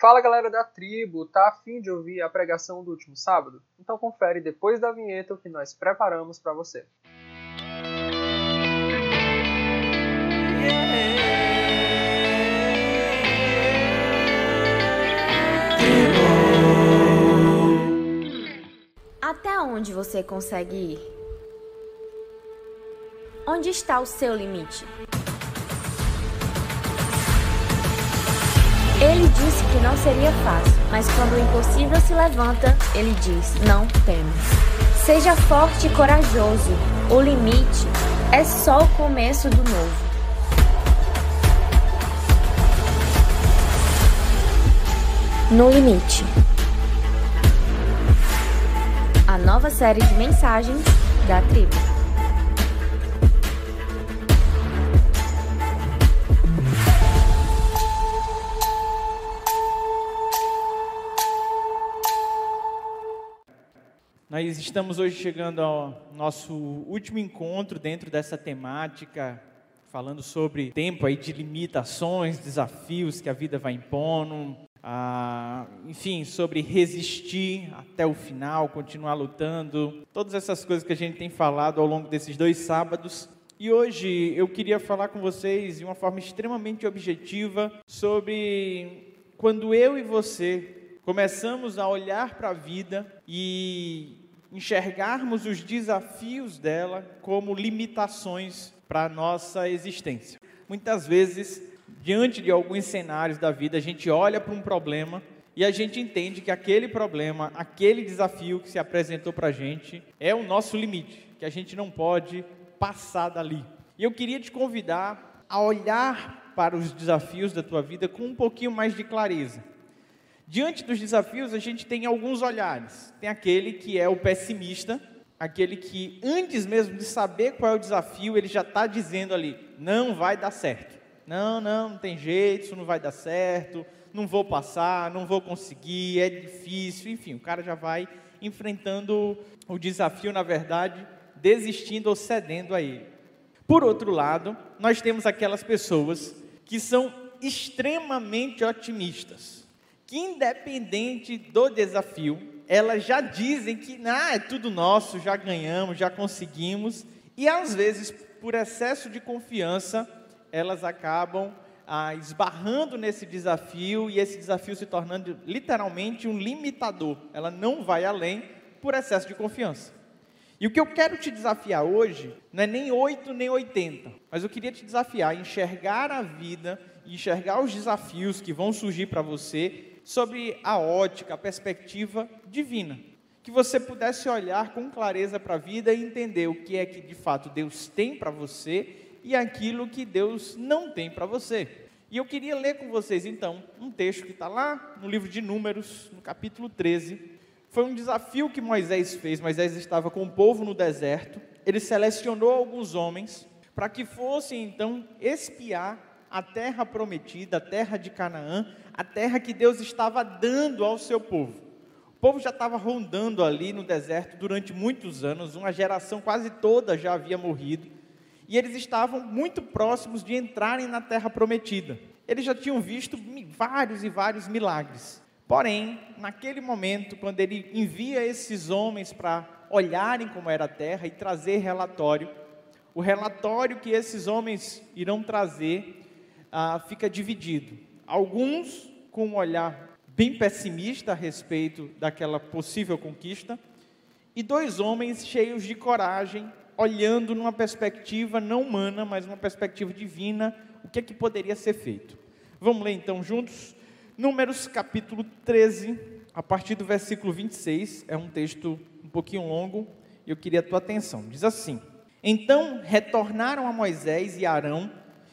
Fala galera da tribo, tá afim de ouvir a pregação do último sábado? Então confere depois da vinheta o que nós preparamos para você. Até onde você consegue ir? Onde está o seu limite? Disse que não seria fácil, mas quando o impossível se levanta, ele diz: Não temo. Seja forte e corajoso. O limite é só o começo do novo. No Limite. A nova série de mensagens da tribo. Nós estamos hoje chegando ao nosso último encontro dentro dessa temática, falando sobre tempo aí de limitações, desafios que a vida vai impondo, ah, enfim, sobre resistir até o final, continuar lutando, todas essas coisas que a gente tem falado ao longo desses dois sábados. E hoje eu queria falar com vocês de uma forma extremamente objetiva sobre quando eu e você começamos a olhar para a vida e enxergarmos os desafios dela como limitações para a nossa existência. Muitas vezes, diante de alguns cenários da vida, a gente olha para um problema e a gente entende que aquele problema, aquele desafio que se apresentou para a gente é o nosso limite, que a gente não pode passar dali. E eu queria te convidar a olhar para os desafios da tua vida com um pouquinho mais de clareza. Diante dos desafios, a gente tem alguns olhares. Tem aquele que é o pessimista, aquele que, antes mesmo de saber qual é o desafio, ele já está dizendo ali: não vai dar certo. Não, não, não tem jeito, isso não vai dar certo, não vou passar, não vou conseguir, é difícil. Enfim, o cara já vai enfrentando o desafio, na verdade, desistindo ou cedendo a ele. Por outro lado, nós temos aquelas pessoas que são extremamente otimistas que independente do desafio, elas já dizem que ah, é tudo nosso, já ganhamos, já conseguimos, e às vezes, por excesso de confiança, elas acabam ah, esbarrando nesse desafio e esse desafio se tornando literalmente um limitador. Ela não vai além por excesso de confiança. E o que eu quero te desafiar hoje não é nem 8 nem 80, mas eu queria te desafiar a enxergar a vida, enxergar os desafios que vão surgir para você sobre a ótica, a perspectiva divina. Que você pudesse olhar com clareza para a vida e entender o que é que de fato Deus tem para você e aquilo que Deus não tem para você. E eu queria ler com vocês então um texto que está lá no livro de Números, no capítulo 13. Foi um desafio que Moisés fez. Moisés estava com o povo no deserto. Ele selecionou alguns homens para que fossem então espiar a terra prometida, a terra de Canaã, a terra que Deus estava dando ao seu povo. O povo já estava rondando ali no deserto durante muitos anos, uma geração quase toda já havia morrido, e eles estavam muito próximos de entrarem na terra prometida. Eles já tinham visto vários e vários milagres. Porém, naquele momento, quando ele envia esses homens para olharem como era a terra e trazer relatório, o relatório que esses homens irão trazer ah, fica dividido. Alguns com um olhar bem pessimista a respeito daquela possível conquista, e dois homens cheios de coragem, olhando numa perspectiva não humana, mas uma perspectiva divina, o que é que poderia ser feito. Vamos ler então juntos? Números capítulo 13, a partir do versículo 26, é um texto um pouquinho longo, eu queria a tua atenção. Diz assim: Então retornaram a Moisés e Arão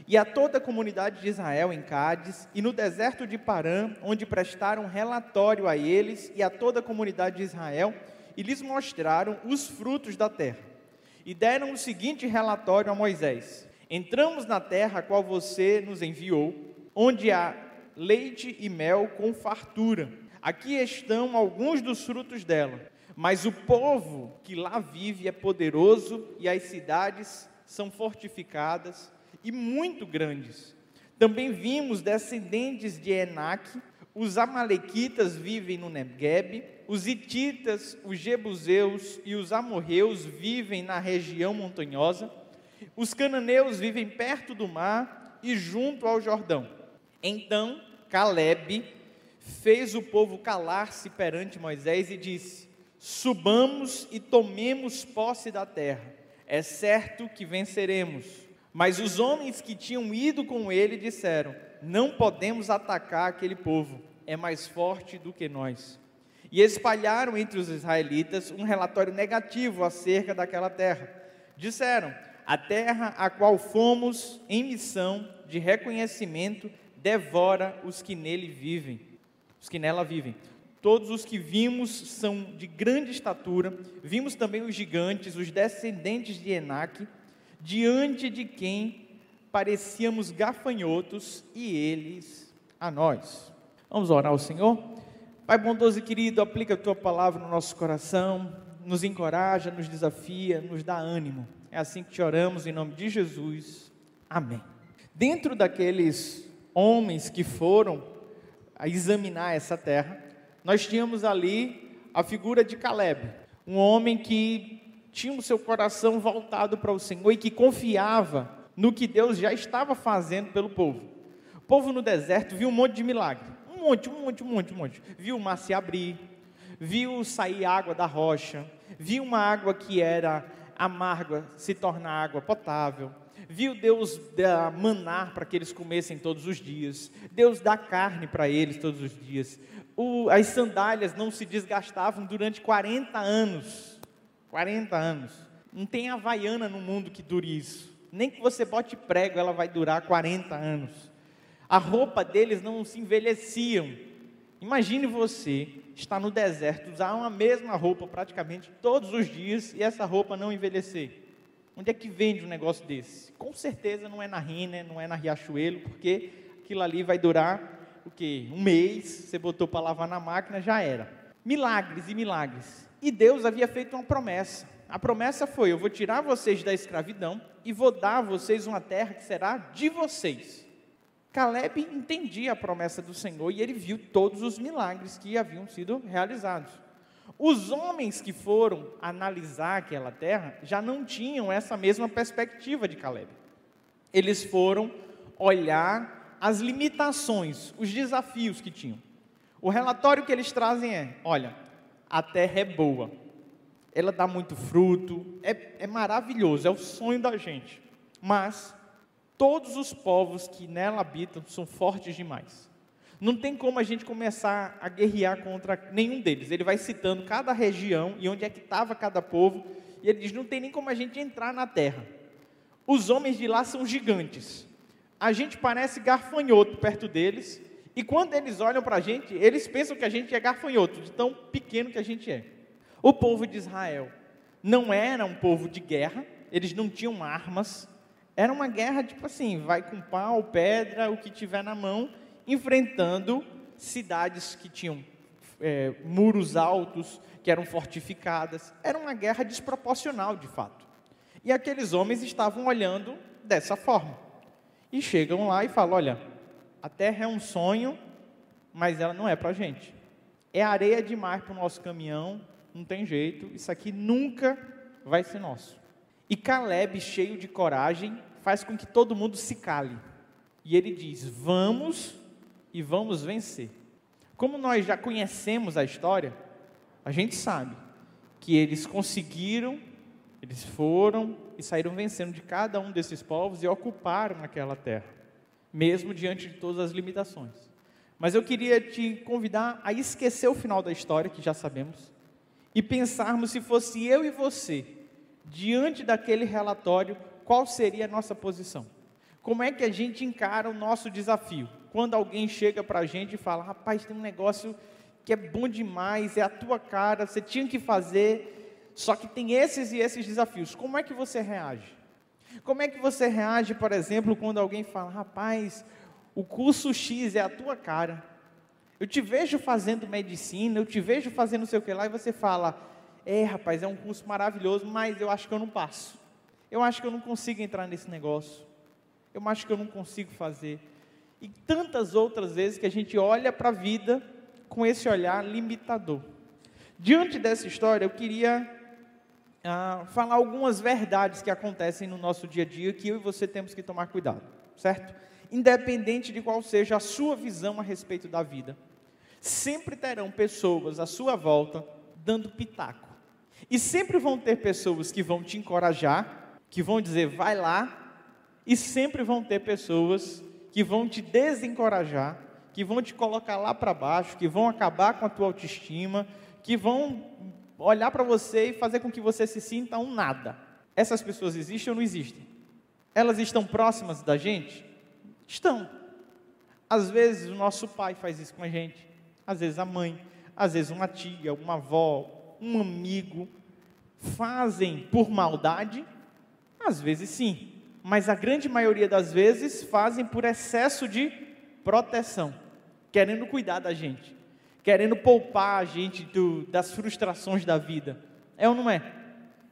e a toda a comunidade de Israel em Cádiz e no deserto de Parã, onde prestaram relatório a eles e a toda a comunidade de Israel e lhes mostraram os frutos da terra. E deram o seguinte relatório a Moisés: Entramos na terra a qual você nos enviou, onde há leite e mel com fartura. Aqui estão alguns dos frutos dela. Mas o povo que lá vive é poderoso e as cidades são fortificadas e muito grandes. Também vimos descendentes de Enac, os amalequitas vivem no Negueb, os hititas, os jebuseus e os amorreus vivem na região montanhosa, os cananeus vivem perto do mar e junto ao Jordão. Então Caleb fez o povo calar-se perante Moisés e disse: Subamos e tomemos posse da terra. É certo que venceremos. Mas os homens que tinham ido com ele disseram: Não podemos atacar aquele povo, é mais forte do que nós. E espalharam entre os israelitas um relatório negativo acerca daquela terra. Disseram: A terra a qual fomos em missão de reconhecimento devora os que nele vivem, os que nela vivem. Todos os que vimos são de grande estatura, vimos também os gigantes, os descendentes de Enaque, diante de quem parecíamos gafanhotos e eles a nós. Vamos orar ao Senhor? Pai bondoso e querido, aplica a tua palavra no nosso coração, nos encoraja, nos desafia, nos dá ânimo. É assim que te oramos em nome de Jesus. Amém. Dentro daqueles homens que foram a examinar essa terra, nós tínhamos ali a figura de Caleb, um homem que tinha o seu coração voltado para o Senhor e que confiava no que Deus já estava fazendo pelo povo. O povo no deserto viu um monte de milagre, um monte, um monte, um monte, um monte. Viu o mar se abrir, viu sair água da rocha, viu uma água que era amarga se tornar água potável viu Deus dar manar para que eles comessem todos os dias, Deus dá carne para eles todos os dias. O, as sandálias não se desgastavam durante 40 anos. 40 anos. Não tem havaiana no mundo que dure isso. Nem que você bote prego, ela vai durar 40 anos. A roupa deles não se envelheciam. Imagine você estar no deserto, usar uma mesma roupa praticamente todos os dias e essa roupa não envelhecer. Onde é que vende um negócio desse? Com certeza não é na Rina, não é na Riachuelo, porque aquilo ali vai durar o quê? Um mês, você botou para lavar na máquina, já era. Milagres e milagres. E Deus havia feito uma promessa. A promessa foi: eu vou tirar vocês da escravidão e vou dar a vocês uma terra que será de vocês. Caleb entendia a promessa do Senhor e ele viu todos os milagres que haviam sido realizados. Os homens que foram analisar aquela terra já não tinham essa mesma perspectiva de Caleb. Eles foram olhar as limitações, os desafios que tinham. O relatório que eles trazem é: olha, a terra é boa, ela dá muito fruto, é, é maravilhoso, é o sonho da gente. Mas todos os povos que nela habitam são fortes demais. Não tem como a gente começar a guerrear contra nenhum deles. Ele vai citando cada região e onde é que estava cada povo. E ele diz: não tem nem como a gente entrar na terra. Os homens de lá são gigantes. A gente parece garfanhoto perto deles. E quando eles olham para a gente, eles pensam que a gente é garfanhoto, de tão pequeno que a gente é. O povo de Israel não era um povo de guerra, eles não tinham armas. Era uma guerra tipo assim: vai com pau, pedra, o que tiver na mão enfrentando cidades que tinham é, muros altos, que eram fortificadas. Era uma guerra desproporcional, de fato. E aqueles homens estavam olhando dessa forma. E chegam lá e falam: olha, a terra é um sonho, mas ela não é para a gente. É areia demais para o nosso caminhão, não tem jeito, isso aqui nunca vai ser nosso. E Caleb, cheio de coragem, faz com que todo mundo se cale. E ele diz: Vamos e vamos vencer. Como nós já conhecemos a história, a gente sabe que eles conseguiram, eles foram e saíram vencendo de cada um desses povos e ocuparam aquela terra, mesmo diante de todas as limitações. Mas eu queria te convidar a esquecer o final da história, que já sabemos, e pensarmos se fosse eu e você, diante daquele relatório, qual seria a nossa posição? Como é que a gente encara o nosso desafio? quando alguém chega para a gente e fala: rapaz, tem um negócio que é bom demais, é a tua cara, você tinha que fazer, só que tem esses e esses desafios. Como é que você reage? Como é que você reage, por exemplo, quando alguém fala: rapaz, o curso X é a tua cara, eu te vejo fazendo medicina, eu te vejo fazendo não sei o que lá, e você fala: é, rapaz, é um curso maravilhoso, mas eu acho que eu não passo. Eu acho que eu não consigo entrar nesse negócio. Eu acho que eu não consigo fazer. E tantas outras vezes que a gente olha para a vida com esse olhar limitador. Diante dessa história, eu queria ah, falar algumas verdades que acontecem no nosso dia a dia que eu e você temos que tomar cuidado, certo? Independente de qual seja a sua visão a respeito da vida, sempre terão pessoas à sua volta dando pitaco. E sempre vão ter pessoas que vão te encorajar, que vão dizer vai lá, e sempre vão ter pessoas que vão te desencorajar, que vão te colocar lá para baixo, que vão acabar com a tua autoestima, que vão olhar para você e fazer com que você se sinta um nada. Essas pessoas existem ou não existem? Elas estão próximas da gente? Estão. Às vezes o nosso pai faz isso com a gente, às vezes a mãe, às vezes uma tia, uma avó, um amigo, fazem por maldade? Às vezes sim, mas a grande maioria das vezes fazem por excesso de proteção, querendo cuidar da gente, querendo poupar a gente do, das frustrações da vida. É ou não é?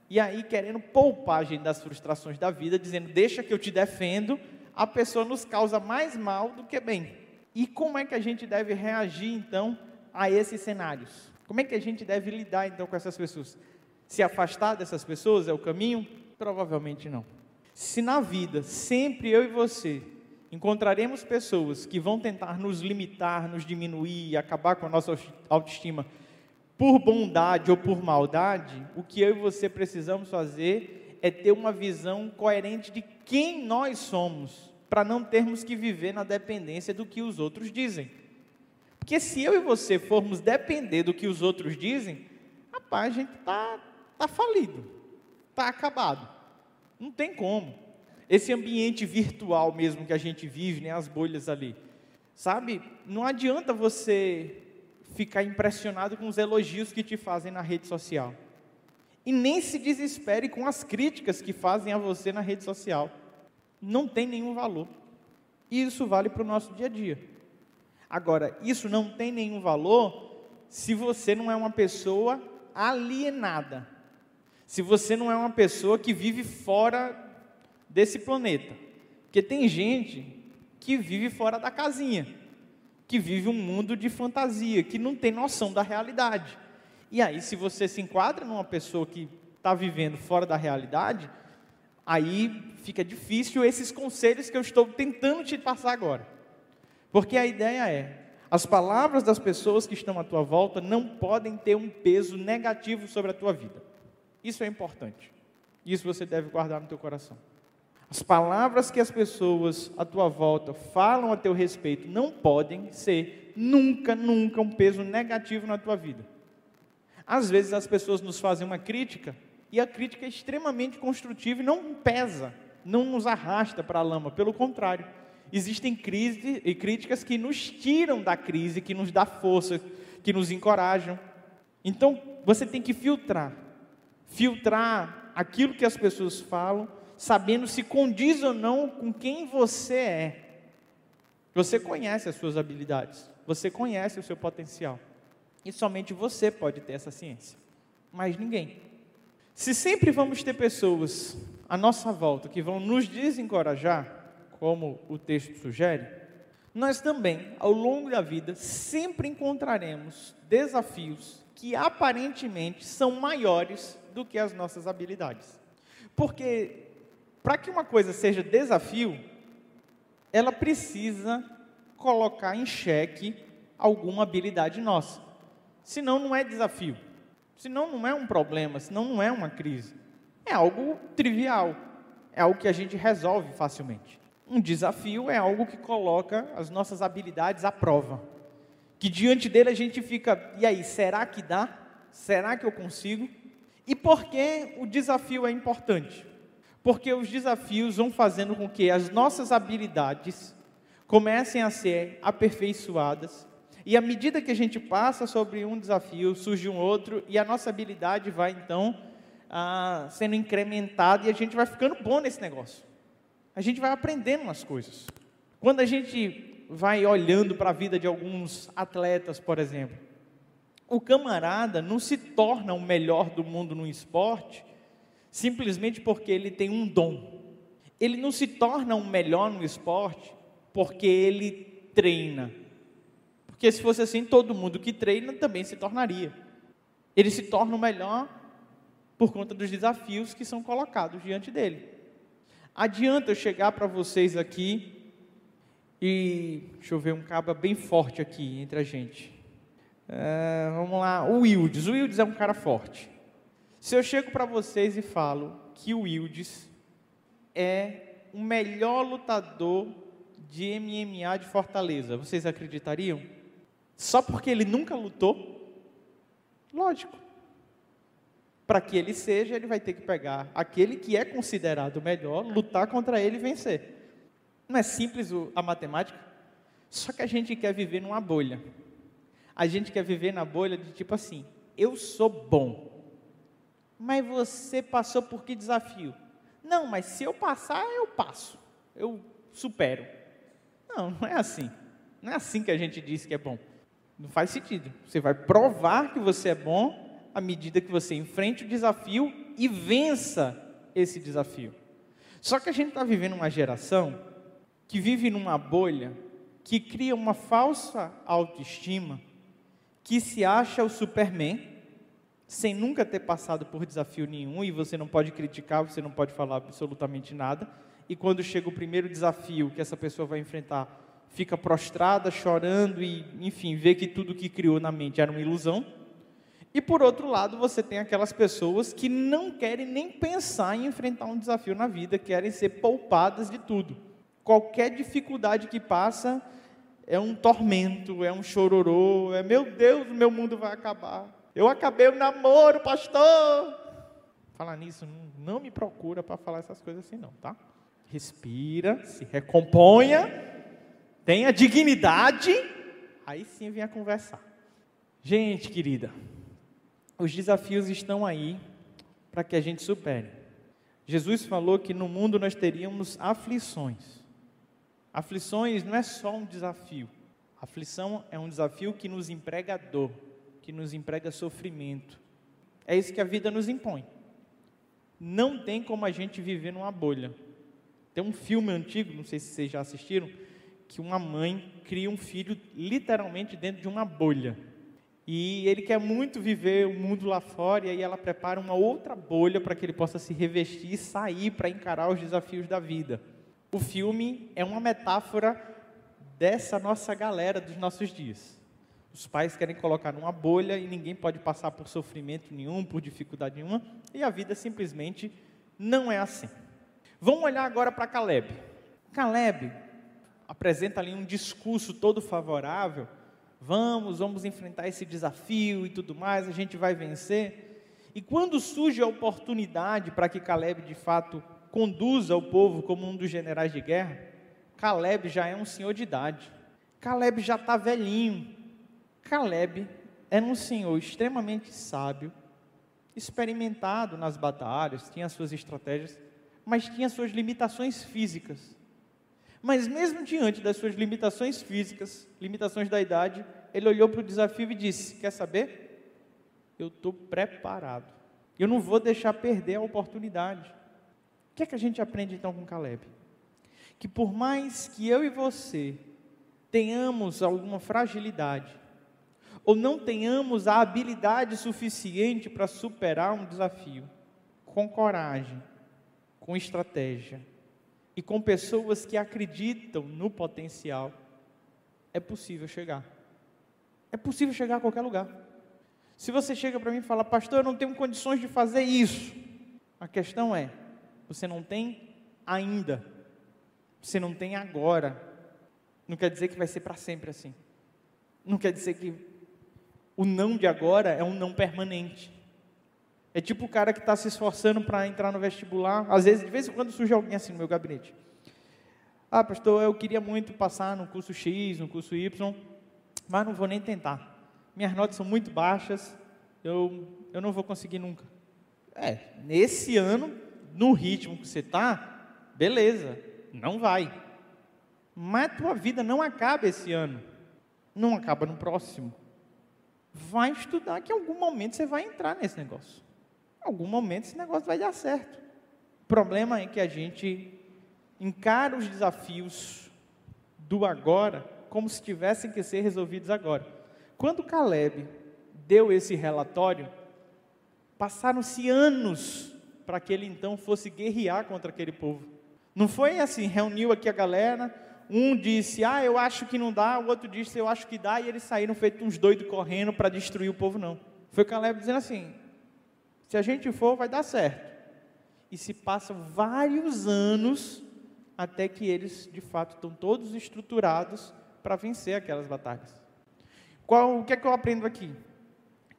E aí, querendo poupar a gente das frustrações da vida, dizendo: Deixa que eu te defendo, a pessoa nos causa mais mal do que bem. E como é que a gente deve reagir então a esses cenários? Como é que a gente deve lidar então com essas pessoas? Se afastar dessas pessoas é o caminho? Provavelmente não. Se na vida sempre eu e você encontraremos pessoas que vão tentar nos limitar, nos diminuir, acabar com a nossa autoestima por bondade ou por maldade, o que eu e você precisamos fazer é ter uma visão coerente de quem nós somos, para não termos que viver na dependência do que os outros dizem. Porque se eu e você formos depender do que os outros dizem, rapaz, a gente está tá falido, está acabado. Não tem como. Esse ambiente virtual mesmo que a gente vive, né, as bolhas ali. Sabe, não adianta você ficar impressionado com os elogios que te fazem na rede social. E nem se desespere com as críticas que fazem a você na rede social. Não tem nenhum valor. E isso vale para o nosso dia a dia. Agora, isso não tem nenhum valor se você não é uma pessoa alienada. Se você não é uma pessoa que vive fora desse planeta. Porque tem gente que vive fora da casinha, que vive um mundo de fantasia, que não tem noção da realidade. E aí, se você se enquadra numa pessoa que está vivendo fora da realidade, aí fica difícil esses conselhos que eu estou tentando te passar agora. Porque a ideia é: as palavras das pessoas que estão à tua volta não podem ter um peso negativo sobre a tua vida. Isso é importante. Isso você deve guardar no teu coração. As palavras que as pessoas à tua volta falam a teu respeito não podem ser nunca, nunca um peso negativo na tua vida. Às vezes as pessoas nos fazem uma crítica e a crítica é extremamente construtiva e não pesa, não nos arrasta para a lama, pelo contrário existem crises e críticas que nos tiram da crise, que nos dá força, que nos encorajam. Então, você tem que filtrar. Filtrar aquilo que as pessoas falam, sabendo se condiz ou não com quem você é. Você conhece as suas habilidades, você conhece o seu potencial. E somente você pode ter essa ciência, mais ninguém. Se sempre vamos ter pessoas à nossa volta que vão nos desencorajar, como o texto sugere, nós também, ao longo da vida, sempre encontraremos desafios que aparentemente são maiores do que as nossas habilidades. Porque, para que uma coisa seja desafio, ela precisa colocar em xeque alguma habilidade nossa. Senão, não é desafio. Senão, não é um problema. Senão, não é uma crise. É algo trivial. É algo que a gente resolve facilmente. Um desafio é algo que coloca as nossas habilidades à prova. Que diante dele a gente fica, e aí, será que dá? Será que eu consigo? E por que o desafio é importante? Porque os desafios vão fazendo com que as nossas habilidades comecem a ser aperfeiçoadas. E à medida que a gente passa sobre um desafio, surge um outro, e a nossa habilidade vai então ah, sendo incrementada e a gente vai ficando bom nesse negócio a gente vai aprendendo umas coisas. Quando a gente vai olhando para a vida de alguns atletas, por exemplo, o camarada não se torna o melhor do mundo no esporte simplesmente porque ele tem um dom. Ele não se torna o melhor no esporte porque ele treina. Porque se fosse assim, todo mundo que treina também se tornaria. Ele se torna o melhor por conta dos desafios que são colocados diante dele. Adianta eu chegar para vocês aqui e deixa eu ver um cabo bem forte aqui entre a gente. É, vamos lá, o Wildes. O Wildes é um cara forte. Se eu chego para vocês e falo que o Wildes é o melhor lutador de MMA de Fortaleza, vocês acreditariam? Só porque ele nunca lutou? Lógico. Para que ele seja, ele vai ter que pegar aquele que é considerado melhor, lutar contra ele e vencer. Não é simples a matemática? Só que a gente quer viver numa bolha. A gente quer viver na bolha de tipo assim: eu sou bom. Mas você passou por que desafio? Não, mas se eu passar, eu passo. Eu supero. Não, não é assim. Não é assim que a gente diz que é bom. Não faz sentido. Você vai provar que você é bom à medida que você enfrente o desafio e vença esse desafio. Só que a gente está vivendo uma geração que vive numa bolha que cria uma falsa autoestima, que se acha o Superman, sem nunca ter passado por desafio nenhum, e você não pode criticar, você não pode falar absolutamente nada. E quando chega o primeiro desafio que essa pessoa vai enfrentar, fica prostrada, chorando e, enfim, vê que tudo que criou na mente era uma ilusão. E por outro lado, você tem aquelas pessoas que não querem nem pensar em enfrentar um desafio na vida, querem ser poupadas de tudo. Qualquer dificuldade que passa é um tormento, é um chororô, é meu Deus, meu mundo vai acabar. Eu acabei o namoro, pastor. Falar nisso, não, me procura para falar essas coisas assim não, tá? Respira, se recomponha tenha dignidade, aí sim venha conversar. Gente querida, os desafios estão aí para que a gente supere. Jesus falou que no mundo nós teríamos aflições. Aflições não é só um desafio. Aflição é um desafio que nos emprega dor, que nos emprega sofrimento. É isso que a vida nos impõe. Não tem como a gente viver numa bolha. Tem um filme antigo, não sei se vocês já assistiram, que uma mãe cria um filho literalmente dentro de uma bolha. E ele quer muito viver o mundo lá fora, e aí ela prepara uma outra bolha para que ele possa se revestir e sair para encarar os desafios da vida. O filme é uma metáfora dessa nossa galera dos nossos dias. Os pais querem colocar numa bolha e ninguém pode passar por sofrimento nenhum, por dificuldade nenhuma, e a vida simplesmente não é assim. Vamos olhar agora para Caleb. Caleb apresenta ali um discurso todo favorável. Vamos, vamos enfrentar esse desafio e tudo mais, a gente vai vencer. E quando surge a oportunidade para que Caleb de fato conduza o povo como um dos generais de guerra, Caleb já é um senhor de idade. Caleb já está velhinho. Caleb era um senhor extremamente sábio, experimentado nas batalhas, tinha suas estratégias, mas tinha suas limitações físicas. Mas mesmo diante das suas limitações físicas, limitações da idade, ele olhou para o desafio e disse: Quer saber? Eu estou preparado. Eu não vou deixar perder a oportunidade. O que é que a gente aprende então com Caleb? Que por mais que eu e você tenhamos alguma fragilidade, ou não tenhamos a habilidade suficiente para superar um desafio, com coragem, com estratégia, e com pessoas que acreditam no potencial, é possível chegar. É possível chegar a qualquer lugar. Se você chega para mim e fala, pastor, eu não tenho condições de fazer isso, a questão é, você não tem ainda, você não tem agora. Não quer dizer que vai ser para sempre assim. Não quer dizer que o não de agora é um não permanente. É tipo o cara que está se esforçando para entrar no vestibular. Às vezes, de vez em quando surge alguém assim no meu gabinete. Ah, pastor, eu queria muito passar no curso X, no curso Y, mas não vou nem tentar. Minhas notas são muito baixas, eu, eu não vou conseguir nunca. É, nesse ano, no ritmo que você está, beleza, não vai. Mas a tua vida não acaba esse ano, não acaba no próximo. Vai estudar que em algum momento você vai entrar nesse negócio algum momento esse negócio vai dar certo. O problema é que a gente encara os desafios do agora como se tivessem que ser resolvidos agora. Quando Caleb deu esse relatório, passaram-se anos para que ele então fosse guerrear contra aquele povo. Não foi assim, reuniu aqui a galera, um disse, ah, eu acho que não dá, o outro disse, eu acho que dá, e eles saíram feitos uns doidos correndo para destruir o povo, não. Foi Caleb dizendo assim: se a gente for, vai dar certo. E se passam vários anos até que eles, de fato, estão todos estruturados para vencer aquelas batalhas. Qual, o que é que eu aprendo aqui?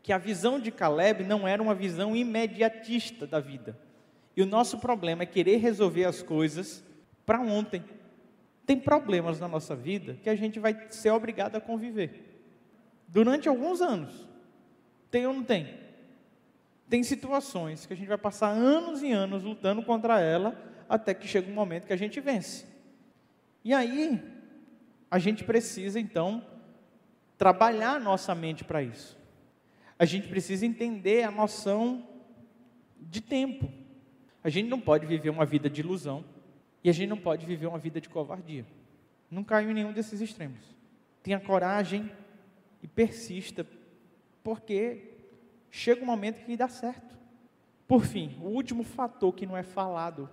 Que a visão de Caleb não era uma visão imediatista da vida. E o nosso problema é querer resolver as coisas para ontem. Tem problemas na nossa vida que a gente vai ser obrigado a conviver durante alguns anos. Tem ou não tem? Tem situações que a gente vai passar anos e anos lutando contra ela, até que chega um momento que a gente vence. E aí, a gente precisa então trabalhar nossa mente para isso. A gente precisa entender a noção de tempo. A gente não pode viver uma vida de ilusão e a gente não pode viver uma vida de covardia. Não caiu em nenhum desses extremos. Tenha coragem e persista, porque chega um momento que dá certo. Por fim, o último fator que não é falado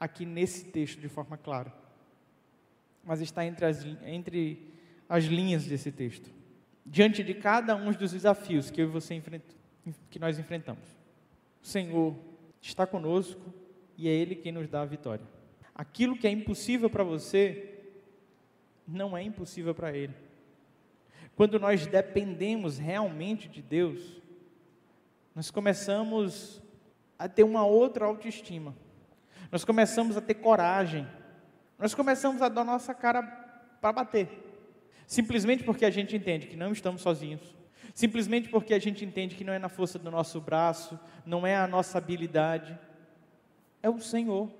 aqui nesse texto de forma clara, mas está entre as, entre as linhas desse texto. Diante de cada um dos desafios que eu e você enfrenta, que nós enfrentamos, o Senhor está conosco e é Ele quem nos dá a vitória. Aquilo que é impossível para você, não é impossível para Ele. Quando nós dependemos realmente de Deus, nós começamos a ter uma outra autoestima. Nós começamos a ter coragem. Nós começamos a dar nossa cara para bater. Simplesmente porque a gente entende que não estamos sozinhos. Simplesmente porque a gente entende que não é na força do nosso braço, não é a nossa habilidade. É o Senhor.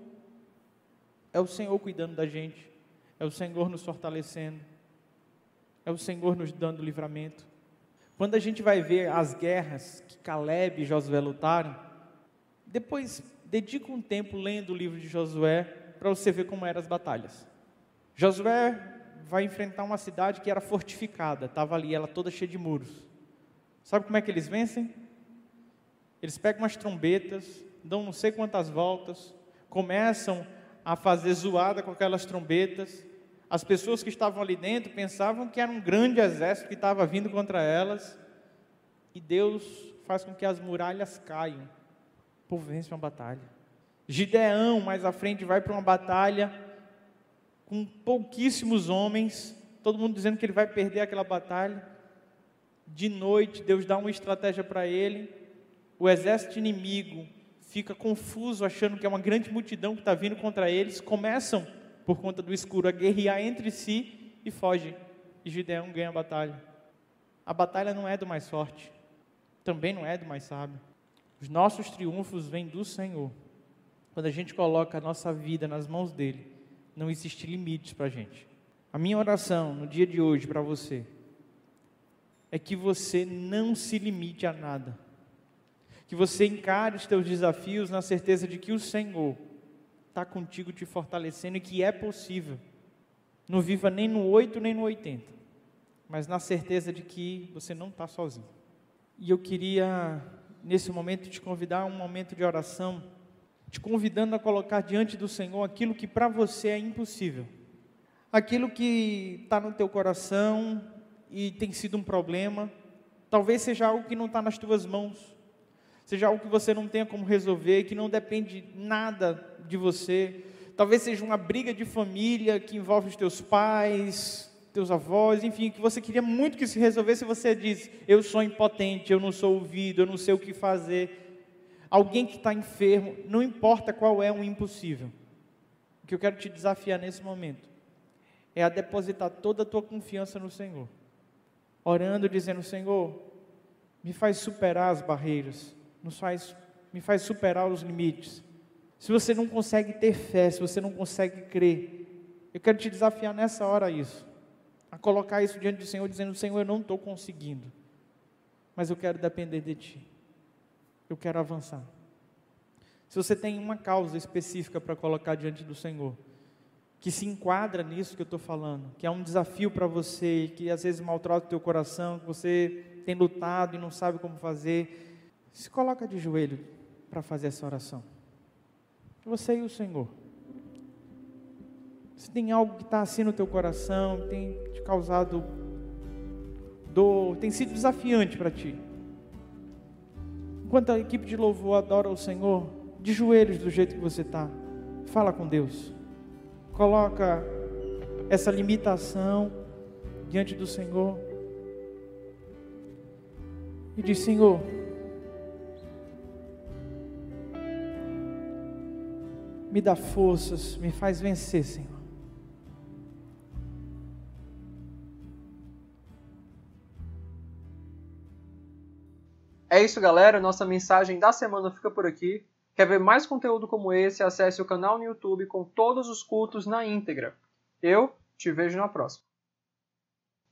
É o Senhor cuidando da gente. É o Senhor nos fortalecendo. É o Senhor nos dando livramento. Quando a gente vai ver as guerras que Caleb e Josué lutaram, depois dedica um tempo lendo o livro de Josué para você ver como eram as batalhas. Josué vai enfrentar uma cidade que era fortificada, estava ali, ela toda cheia de muros. Sabe como é que eles vencem? Eles pegam umas trombetas, dão não sei quantas voltas, começam a fazer zoada com aquelas trombetas, as pessoas que estavam ali dentro pensavam que era um grande exército que estava vindo contra elas. E Deus faz com que as muralhas caiam. Povo vence uma batalha. Gideão, mais à frente, vai para uma batalha com pouquíssimos homens, todo mundo dizendo que ele vai perder aquela batalha. De noite, Deus dá uma estratégia para ele. O exército inimigo fica confuso, achando que é uma grande multidão que está vindo contra eles. Começam por conta do escuro, a guerrear entre si e foge. E Gideão ganha a batalha. A batalha não é do mais forte, também não é do mais sábio. Os nossos triunfos vêm do Senhor. Quando a gente coloca a nossa vida nas mãos dele, não existe limites para a gente. A minha oração no dia de hoje para você é que você não se limite a nada. Que você encare os teus desafios na certeza de que o Senhor está contigo te fortalecendo e que é possível. Não viva nem no 8 nem no 80, mas na certeza de que você não está sozinho. E eu queria, nesse momento, te convidar a um momento de oração, te convidando a colocar diante do Senhor aquilo que para você é impossível, aquilo que está no teu coração e tem sido um problema, talvez seja algo que não está nas tuas mãos, seja algo que você não tenha como resolver, que não depende nada de você. Talvez seja uma briga de família que envolve os teus pais, teus avós, enfim, que você queria muito que se resolvesse e você diz: Eu sou impotente, eu não sou ouvido, eu não sei o que fazer. Alguém que está enfermo, não importa qual é um impossível. O que eu quero te desafiar nesse momento é a depositar toda a tua confiança no Senhor, orando, dizendo: Senhor, me faz superar as barreiras, nos faz, me faz superar os limites. Se você não consegue ter fé, se você não consegue crer, eu quero te desafiar nessa hora isso, a colocar isso diante do Senhor, dizendo: Senhor, eu não estou conseguindo, mas eu quero depender de Ti, eu quero avançar. Se você tem uma causa específica para colocar diante do Senhor, que se enquadra nisso que eu estou falando, que é um desafio para você, que às vezes maltrata o teu coração, que você tem lutado e não sabe como fazer, se coloca de joelho para fazer essa oração. Você e o Senhor. Se tem algo que está assim no teu coração, tem te causado dor, tem sido desafiante para ti. Enquanto a equipe de louvor adora o Senhor, de joelhos do jeito que você está, fala com Deus. Coloca essa limitação diante do Senhor. E diz: Senhor, me dá forças, me faz vencer, Senhor. É isso, galera. Nossa mensagem da semana fica por aqui. Quer ver mais conteúdo como esse? Acesse o canal no YouTube com todos os cultos na íntegra. Eu te vejo na próxima.